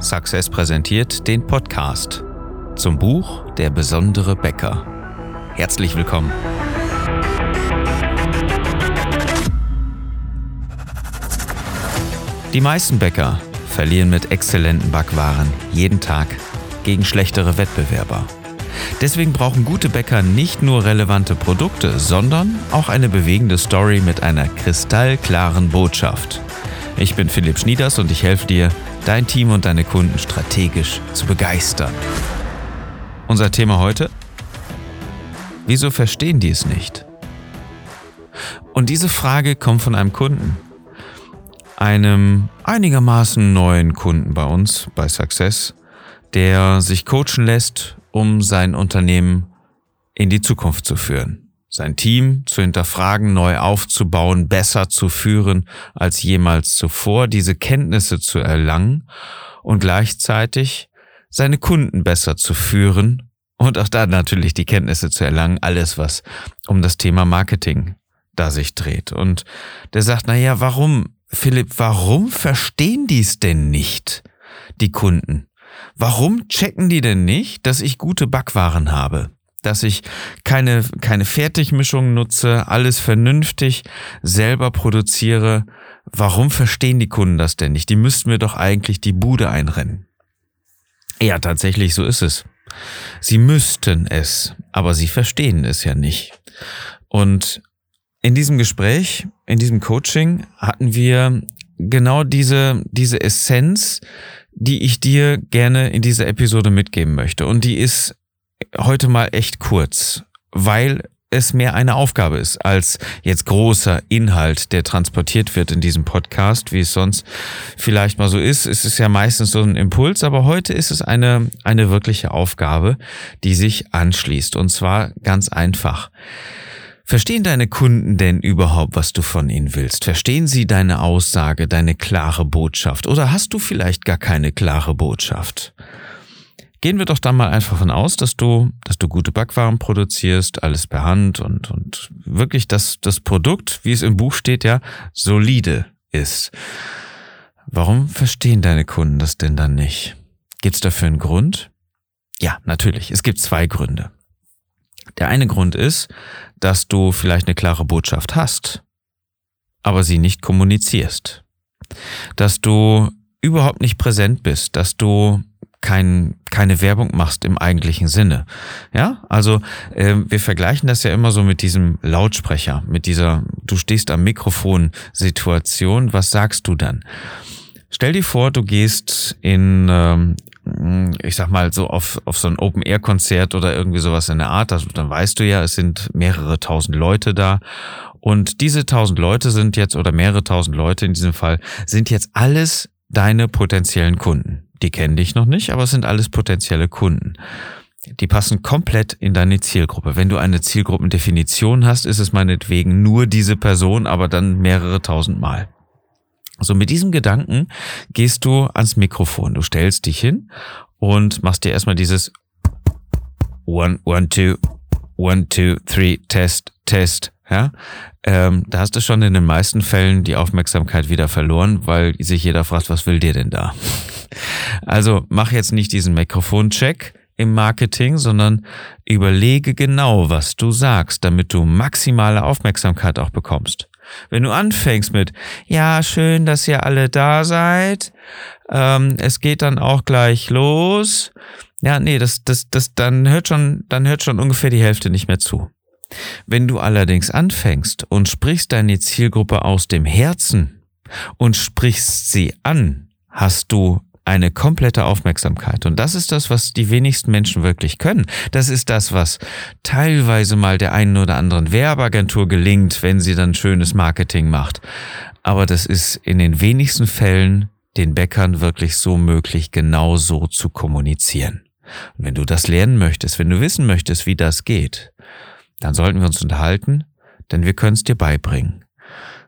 Success präsentiert den Podcast zum Buch Der besondere Bäcker. Herzlich willkommen. Die meisten Bäcker verlieren mit exzellenten Backwaren jeden Tag gegen schlechtere Wettbewerber. Deswegen brauchen gute Bäcker nicht nur relevante Produkte, sondern auch eine bewegende Story mit einer kristallklaren Botschaft. Ich bin Philipp Schnieders und ich helfe dir, dein Team und deine Kunden strategisch zu begeistern. Unser Thema heute? Wieso verstehen die es nicht? Und diese Frage kommt von einem Kunden. Einem einigermaßen neuen Kunden bei uns, bei Success, der sich coachen lässt, um sein Unternehmen in die Zukunft zu führen sein Team zu hinterfragen, neu aufzubauen, besser zu führen als jemals zuvor, diese Kenntnisse zu erlangen und gleichzeitig seine Kunden besser zu führen und auch da natürlich die Kenntnisse zu erlangen, alles was um das Thema Marketing da sich dreht. Und der sagt, na ja, warum, Philipp, warum verstehen die es denn nicht, die Kunden? Warum checken die denn nicht, dass ich gute Backwaren habe? Dass ich keine, keine Fertigmischung nutze, alles vernünftig selber produziere. Warum verstehen die Kunden das denn nicht? Die müssten mir doch eigentlich die Bude einrennen. Ja, tatsächlich, so ist es. Sie müssten es, aber sie verstehen es ja nicht. Und in diesem Gespräch, in diesem Coaching hatten wir genau diese, diese Essenz, die ich dir gerne in dieser Episode mitgeben möchte. Und die ist heute mal echt kurz, weil es mehr eine Aufgabe ist als jetzt großer Inhalt, der transportiert wird in diesem Podcast, wie es sonst vielleicht mal so ist. Es ist ja meistens so ein Impuls, aber heute ist es eine, eine wirkliche Aufgabe, die sich anschließt. Und zwar ganz einfach. Verstehen deine Kunden denn überhaupt, was du von ihnen willst? Verstehen sie deine Aussage, deine klare Botschaft? Oder hast du vielleicht gar keine klare Botschaft? Gehen wir doch dann mal einfach von aus, dass du, dass du gute Backwaren produzierst, alles per Hand und, und wirklich das, das Produkt, wie es im Buch steht, ja, solide ist. Warum verstehen deine Kunden das denn dann nicht? Gibt's dafür einen Grund? Ja, natürlich. Es gibt zwei Gründe. Der eine Grund ist, dass du vielleicht eine klare Botschaft hast, aber sie nicht kommunizierst. Dass du überhaupt nicht präsent bist, dass du kein, keine Werbung machst im eigentlichen Sinne. Ja, also äh, wir vergleichen das ja immer so mit diesem Lautsprecher, mit dieser, du stehst am Mikrofon Situation, was sagst du dann? Stell dir vor, du gehst in, ähm, ich sag mal, so auf, auf so ein Open-Air-Konzert oder irgendwie sowas in der Art, also, dann weißt du ja, es sind mehrere tausend Leute da und diese tausend Leute sind jetzt, oder mehrere tausend Leute in diesem Fall, sind jetzt alles deine potenziellen Kunden. Die kennen dich noch nicht, aber es sind alles potenzielle Kunden. Die passen komplett in deine Zielgruppe. Wenn du eine Zielgruppendefinition hast, ist es meinetwegen nur diese Person, aber dann mehrere tausend Mal. So mit diesem Gedanken gehst du ans Mikrofon. Du stellst dich hin und machst dir erstmal dieses One, one, two, one, two, three, Test, Test. Ja, ähm, da hast du schon in den meisten Fällen die Aufmerksamkeit wieder verloren, weil sich jeder fragt, was will dir denn da? Also mach jetzt nicht diesen Mikrofoncheck im Marketing, sondern überlege genau, was du sagst, damit du maximale Aufmerksamkeit auch bekommst. Wenn du anfängst mit, ja, schön, dass ihr alle da seid, ähm, es geht dann auch gleich los. Ja, nee, das, das, das, dann hört schon, dann hört schon ungefähr die Hälfte nicht mehr zu. Wenn du allerdings anfängst und sprichst deine Zielgruppe aus dem Herzen und sprichst sie an, hast du eine komplette Aufmerksamkeit. Und das ist das, was die wenigsten Menschen wirklich können. Das ist das, was teilweise mal der einen oder anderen Werbeagentur gelingt, wenn sie dann schönes Marketing macht. Aber das ist in den wenigsten Fällen den Bäckern wirklich so möglich, genau so zu kommunizieren. Und wenn du das lernen möchtest, wenn du wissen möchtest, wie das geht, dann sollten wir uns unterhalten, denn wir können es dir beibringen.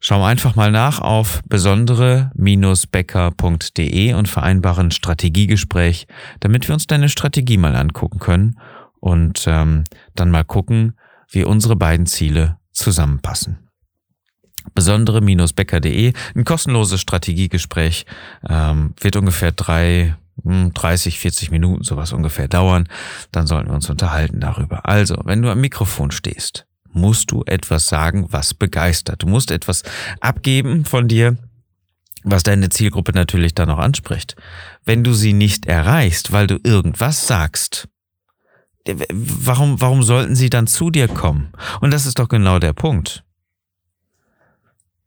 Schau einfach mal nach auf besondere-becker.de und vereinbaren Strategiegespräch, damit wir uns deine Strategie mal angucken können und ähm, dann mal gucken, wie unsere beiden Ziele zusammenpassen. Besondere-becker.de, ein kostenloses Strategiegespräch, ähm, wird ungefähr drei 30, hm, 40 Minuten sowas ungefähr dauern. Dann sollten wir uns unterhalten darüber. Also, wenn du am Mikrofon stehst, musst du etwas sagen, was begeistert. Du musst etwas abgeben von dir, was deine Zielgruppe natürlich dann auch anspricht. Wenn du sie nicht erreichst, weil du irgendwas sagst, warum, warum sollten sie dann zu dir kommen? Und das ist doch genau der Punkt.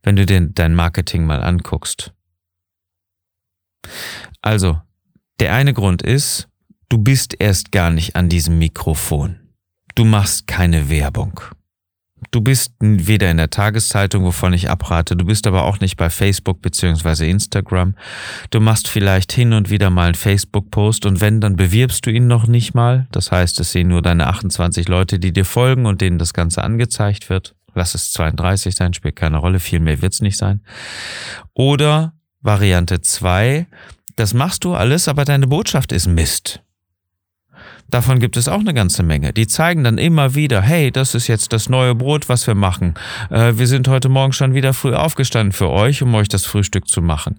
Wenn du dir dein Marketing mal anguckst. Also, der eine Grund ist, du bist erst gar nicht an diesem Mikrofon. Du machst keine Werbung. Du bist weder in der Tageszeitung, wovon ich abrate, du bist aber auch nicht bei Facebook beziehungsweise Instagram. Du machst vielleicht hin und wieder mal einen Facebook-Post und wenn, dann bewirbst du ihn noch nicht mal. Das heißt, es sehen nur deine 28 Leute, die dir folgen und denen das Ganze angezeigt wird. Lass es 32 sein, spielt keine Rolle, viel mehr wird's nicht sein. Oder Variante 2, das machst du alles, aber deine Botschaft ist Mist. Davon gibt es auch eine ganze Menge. Die zeigen dann immer wieder, hey, das ist jetzt das neue Brot, was wir machen. Äh, wir sind heute Morgen schon wieder früh aufgestanden für euch, um euch das Frühstück zu machen.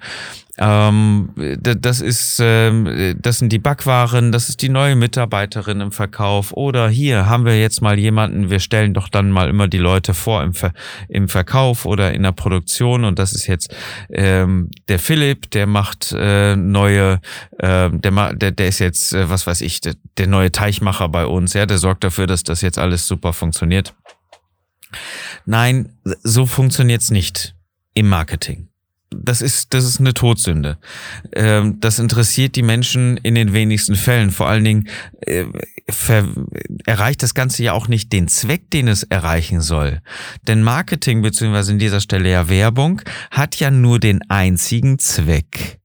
Ähm, das ist, ähm, das sind die Backwaren, das ist die neue Mitarbeiterin im Verkauf. Oder hier haben wir jetzt mal jemanden, wir stellen doch dann mal immer die Leute vor im, Ver im Verkauf oder in der Produktion. Und das ist jetzt ähm, der Philipp, der macht äh, neue, äh, der, der, der ist jetzt, äh, was weiß ich, der, der neue Teichmacher bei uns. Ja, der sorgt dafür, dass das jetzt alles super funktioniert. Nein, so funktioniert's nicht im Marketing das ist, das ist eine Todsünde. Ähm, das interessiert die Menschen in den wenigsten Fällen. Vor allen Dingen äh, erreicht das Ganze ja auch nicht den Zweck, den es erreichen soll. Denn Marketing, beziehungsweise in dieser Stelle ja Werbung, hat ja nur den einzigen Zweck.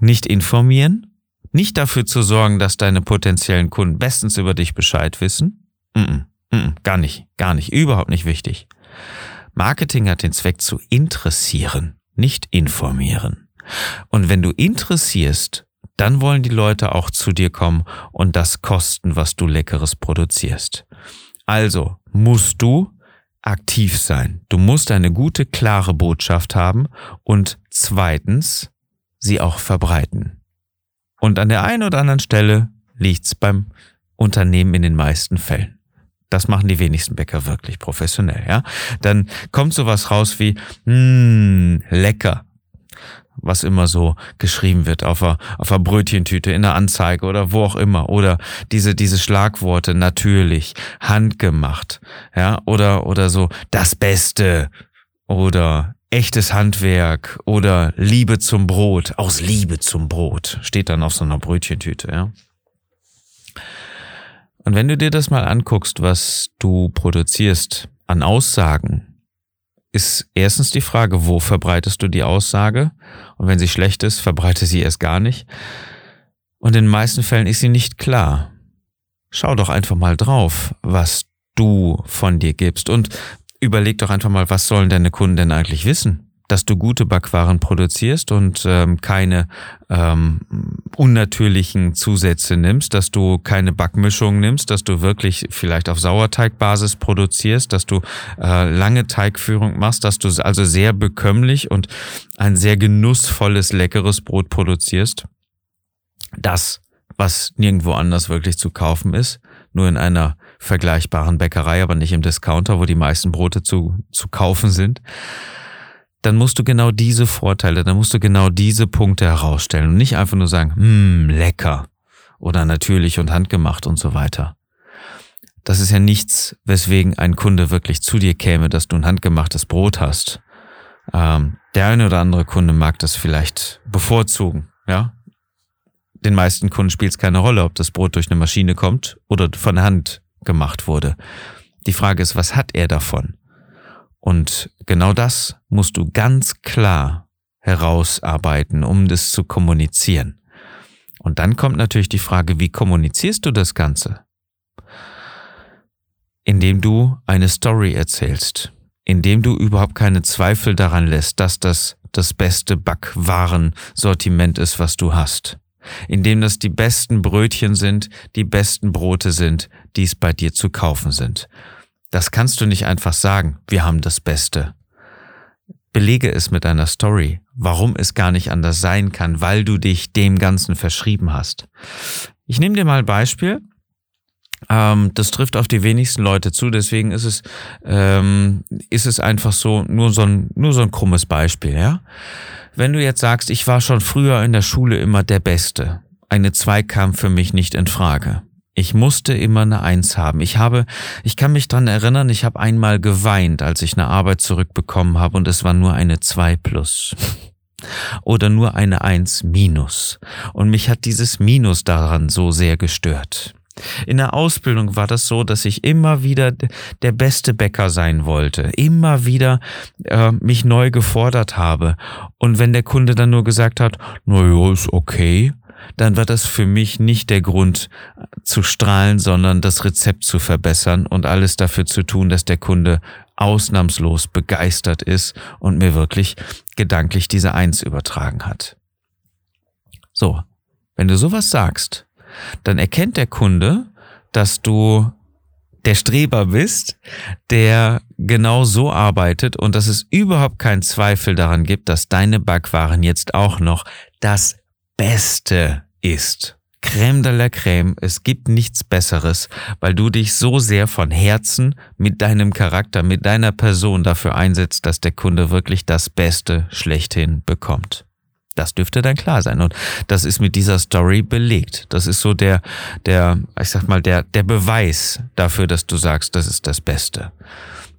Nicht informieren, nicht dafür zu sorgen, dass deine potenziellen Kunden bestens über dich Bescheid wissen. Mm -mm, mm gar nicht, gar nicht, überhaupt nicht wichtig. Marketing hat den Zweck zu interessieren nicht informieren. Und wenn du interessierst, dann wollen die Leute auch zu dir kommen und das kosten, was du leckeres produzierst. Also musst du aktiv sein. Du musst eine gute, klare Botschaft haben und zweitens sie auch verbreiten. Und an der einen oder anderen Stelle liegt's beim Unternehmen in den meisten Fällen. Das machen die wenigsten Bäcker wirklich professionell, ja. Dann kommt sowas raus wie, mh, lecker. Was immer so geschrieben wird auf einer, auf einer Brötchentüte, in der Anzeige oder wo auch immer. Oder diese, diese Schlagworte, natürlich, handgemacht, ja. Oder, oder so, das Beste. Oder echtes Handwerk. Oder Liebe zum Brot. Aus Liebe zum Brot. Steht dann auf so einer Brötchentüte, ja. Und wenn du dir das mal anguckst, was du produzierst an Aussagen, ist erstens die Frage, wo verbreitest du die Aussage? Und wenn sie schlecht ist, verbreite sie erst gar nicht. Und in den meisten Fällen ist sie nicht klar. Schau doch einfach mal drauf, was du von dir gibst und überleg doch einfach mal, was sollen deine Kunden denn eigentlich wissen? Dass du gute Backwaren produzierst und ähm, keine ähm, unnatürlichen Zusätze nimmst, dass du keine Backmischung nimmst, dass du wirklich vielleicht auf Sauerteigbasis produzierst, dass du äh, lange Teigführung machst, dass du also sehr bekömmlich und ein sehr genussvolles, leckeres Brot produzierst. Das, was nirgendwo anders wirklich zu kaufen ist, nur in einer vergleichbaren Bäckerei, aber nicht im Discounter, wo die meisten Brote zu, zu kaufen sind dann musst du genau diese Vorteile, dann musst du genau diese Punkte herausstellen und nicht einfach nur sagen, hm, lecker oder natürlich und handgemacht und so weiter. Das ist ja nichts, weswegen ein Kunde wirklich zu dir käme, dass du ein handgemachtes Brot hast. Ähm, der eine oder andere Kunde mag das vielleicht bevorzugen, ja. Den meisten Kunden spielt es keine Rolle, ob das Brot durch eine Maschine kommt oder von Hand gemacht wurde. Die Frage ist, was hat er davon? Und genau das musst du ganz klar herausarbeiten, um das zu kommunizieren. Und dann kommt natürlich die Frage, wie kommunizierst du das Ganze? Indem du eine Story erzählst, indem du überhaupt keine Zweifel daran lässt, dass das das beste Backwarensortiment ist, was du hast. Indem das die besten Brötchen sind, die besten Brote sind, die es bei dir zu kaufen sind. Das kannst du nicht einfach sagen, wir haben das Beste. Belege es mit einer Story warum es gar nicht anders sein kann, weil du dich dem Ganzen verschrieben hast. Ich nehme dir mal ein Beispiel. Ähm, das trifft auf die wenigsten Leute zu, deswegen ist es, ähm, ist es einfach so, nur so ein, nur so ein krummes Beispiel, ja. Wenn du jetzt sagst, ich war schon früher in der Schule immer der Beste, eine Zwei kam für mich nicht in Frage. Ich musste immer eine Eins haben. Ich habe, ich kann mich dran erinnern, ich habe einmal geweint, als ich eine Arbeit zurückbekommen habe und es war nur eine Zwei plus. Oder nur eine Eins minus. Und mich hat dieses Minus daran so sehr gestört. In der Ausbildung war das so, dass ich immer wieder der beste Bäcker sein wollte, immer wieder äh, mich neu gefordert habe. Und wenn der Kunde dann nur gesagt hat, na ja, ist okay, dann war das für mich nicht der Grund zu strahlen, sondern das Rezept zu verbessern und alles dafür zu tun, dass der Kunde ausnahmslos begeistert ist und mir wirklich gedanklich diese Eins übertragen hat. So, wenn du sowas sagst, dann erkennt der Kunde, dass du der Streber bist, der genau so arbeitet und dass es überhaupt keinen Zweifel daran gibt, dass deine Backwaren jetzt auch noch das Beste ist. Crème de la Crème, es gibt nichts Besseres, weil du dich so sehr von Herzen mit deinem Charakter, mit deiner Person dafür einsetzt, dass der Kunde wirklich das Beste schlechthin bekommt. Das dürfte dann klar sein. Und das ist mit dieser Story belegt. Das ist so der, der, ich sag mal, der, der Beweis dafür, dass du sagst, das ist das Beste.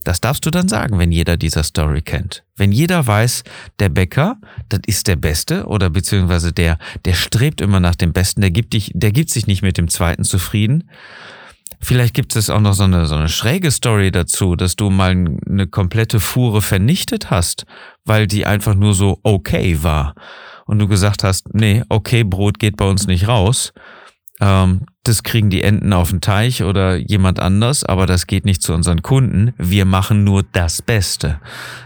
Das darfst du dann sagen, wenn jeder dieser Story kennt. Wenn jeder weiß, der Bäcker, das ist der Beste oder beziehungsweise der, der strebt immer nach dem Besten, der gibt dich, der gibt sich nicht mit dem Zweiten zufrieden. Vielleicht gibt es auch noch so eine, so eine schräge Story dazu, dass du mal eine komplette Fuhre vernichtet hast, weil die einfach nur so okay war. Und du gesagt hast, nee, okay, Brot geht bei uns nicht raus ähm, das kriegen die Enten auf den Teich oder jemand anders, aber das geht nicht zu unseren Kunden. Wir machen nur das Beste.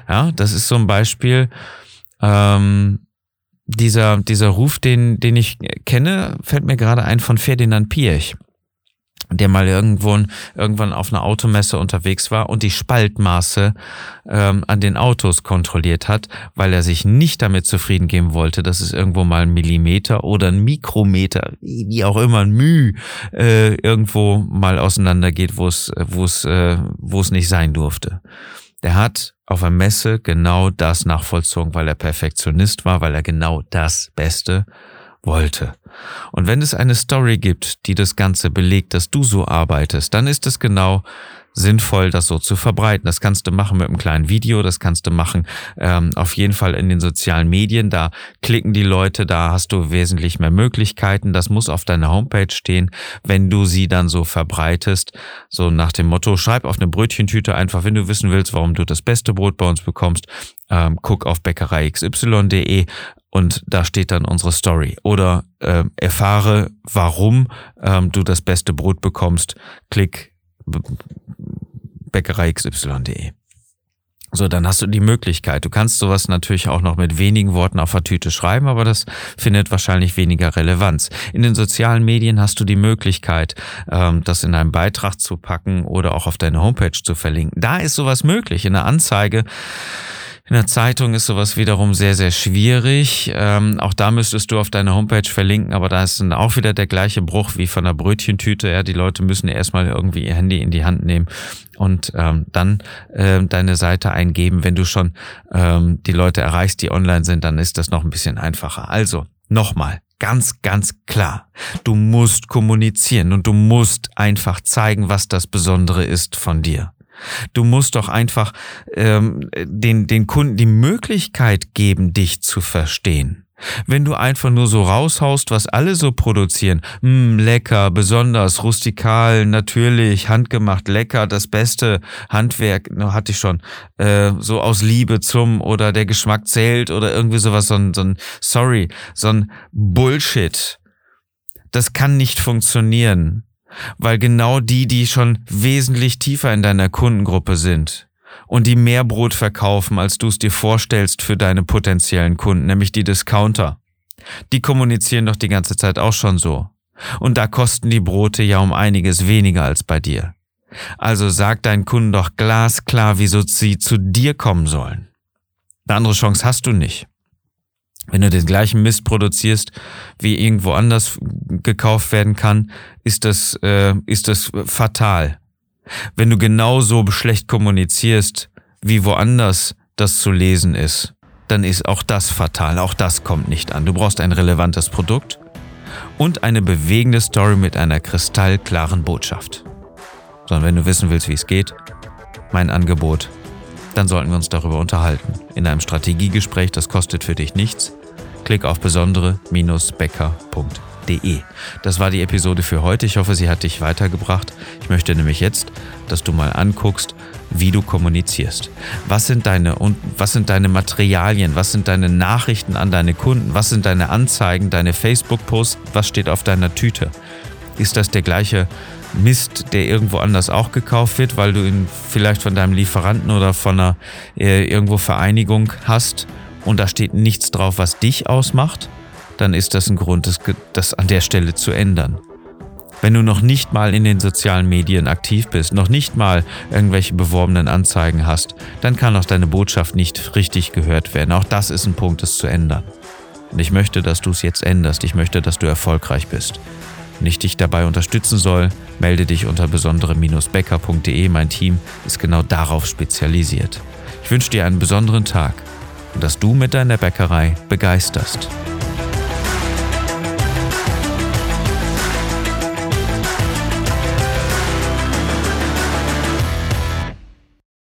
Ja, das ist so ein Beispiel. Ähm, dieser, dieser Ruf, den, den ich kenne, fällt mir gerade ein von Ferdinand Piech der mal irgendwo irgendwann auf einer Automesse unterwegs war und die Spaltmaße ähm, an den Autos kontrolliert hat, weil er sich nicht damit zufrieden geben wollte, dass es irgendwo mal ein Millimeter oder ein Mikrometer, wie auch immer, ein Müh, äh, irgendwo mal auseinandergeht, wo es, wo es, äh, wo es nicht sein durfte. Der hat auf der Messe genau das nachvollzogen, weil er Perfektionist war, weil er genau das Beste wollte. Und wenn es eine Story gibt, die das Ganze belegt, dass du so arbeitest, dann ist es genau sinnvoll, das so zu verbreiten. Das kannst du machen mit einem kleinen Video, das kannst du machen ähm, auf jeden Fall in den sozialen Medien. Da klicken die Leute, da hast du wesentlich mehr Möglichkeiten. Das muss auf deiner Homepage stehen, wenn du sie dann so verbreitest. So nach dem Motto, schreib auf eine Brötchentüte einfach, wenn du wissen willst, warum du das beste Brot bei uns bekommst, ähm, guck auf bäckereixy.de und da steht dann unsere Story. Oder äh, erfahre, warum ähm, du das beste Brot bekommst. Klick bäckereixy.de. So, dann hast du die Möglichkeit. Du kannst sowas natürlich auch noch mit wenigen Worten auf der Tüte schreiben, aber das findet wahrscheinlich weniger Relevanz. In den sozialen Medien hast du die Möglichkeit, ähm, das in einen Beitrag zu packen oder auch auf deine Homepage zu verlinken. Da ist sowas möglich. In der Anzeige in der Zeitung ist sowas wiederum sehr, sehr schwierig. Ähm, auch da müsstest du auf deine Homepage verlinken, aber da ist dann auch wieder der gleiche Bruch wie von der Brötchentüte. Ja, die Leute müssen erstmal irgendwie ihr Handy in die Hand nehmen und ähm, dann äh, deine Seite eingeben. Wenn du schon ähm, die Leute erreichst, die online sind, dann ist das noch ein bisschen einfacher. Also, nochmal. Ganz, ganz klar. Du musst kommunizieren und du musst einfach zeigen, was das Besondere ist von dir. Du musst doch einfach ähm, den, den Kunden die Möglichkeit geben, dich zu verstehen. Wenn du einfach nur so raushaust, was alle so produzieren, mh, hm, lecker, besonders, rustikal, natürlich, handgemacht, lecker, das beste Handwerk, no, hatte ich schon, äh, so aus Liebe zum oder der Geschmack zählt oder irgendwie sowas, so ein, so ein sorry, so ein Bullshit. Das kann nicht funktionieren. Weil genau die, die schon wesentlich tiefer in deiner Kundengruppe sind und die mehr Brot verkaufen, als du es dir vorstellst für deine potenziellen Kunden, nämlich die Discounter, die kommunizieren doch die ganze Zeit auch schon so. Und da kosten die Brote ja um einiges weniger als bei dir. Also sag deinen Kunden doch glasklar, wieso sie zu dir kommen sollen. Eine andere Chance hast du nicht. Wenn du den gleichen Mist produzierst, wie irgendwo anders gekauft werden kann, ist das, äh, ist das fatal. Wenn du genauso schlecht kommunizierst, wie woanders das zu lesen ist, dann ist auch das fatal. Auch das kommt nicht an. Du brauchst ein relevantes Produkt und eine bewegende Story mit einer kristallklaren Botschaft. Sondern wenn du wissen willst, wie es geht, mein Angebot, dann sollten wir uns darüber unterhalten. In einem Strategiegespräch, das kostet für dich nichts. Klick auf besondere-becker.de. Das war die Episode für heute. Ich hoffe, sie hat dich weitergebracht. Ich möchte nämlich jetzt, dass du mal anguckst, wie du kommunizierst. Was sind deine und was sind deine Materialien? Was sind deine Nachrichten an deine Kunden? Was sind deine Anzeigen, deine Facebook-Posts? Was steht auf deiner Tüte? Ist das der gleiche Mist, der irgendwo anders auch gekauft wird, weil du ihn vielleicht von deinem Lieferanten oder von einer äh, irgendwo Vereinigung hast und da steht nichts drauf, was dich ausmacht? Dann ist das ein Grund, das, das an der Stelle zu ändern. Wenn du noch nicht mal in den sozialen Medien aktiv bist, noch nicht mal irgendwelche beworbenen Anzeigen hast, dann kann auch deine Botschaft nicht richtig gehört werden. Auch das ist ein Punkt, es zu ändern. Und ich möchte, dass du es jetzt änderst. Ich möchte, dass du erfolgreich bist. Wenn ich dich dabei unterstützen soll, melde dich unter besondere-becker.de. Mein Team ist genau darauf spezialisiert. Ich wünsche dir einen besonderen Tag dass du mit deiner Bäckerei begeisterst.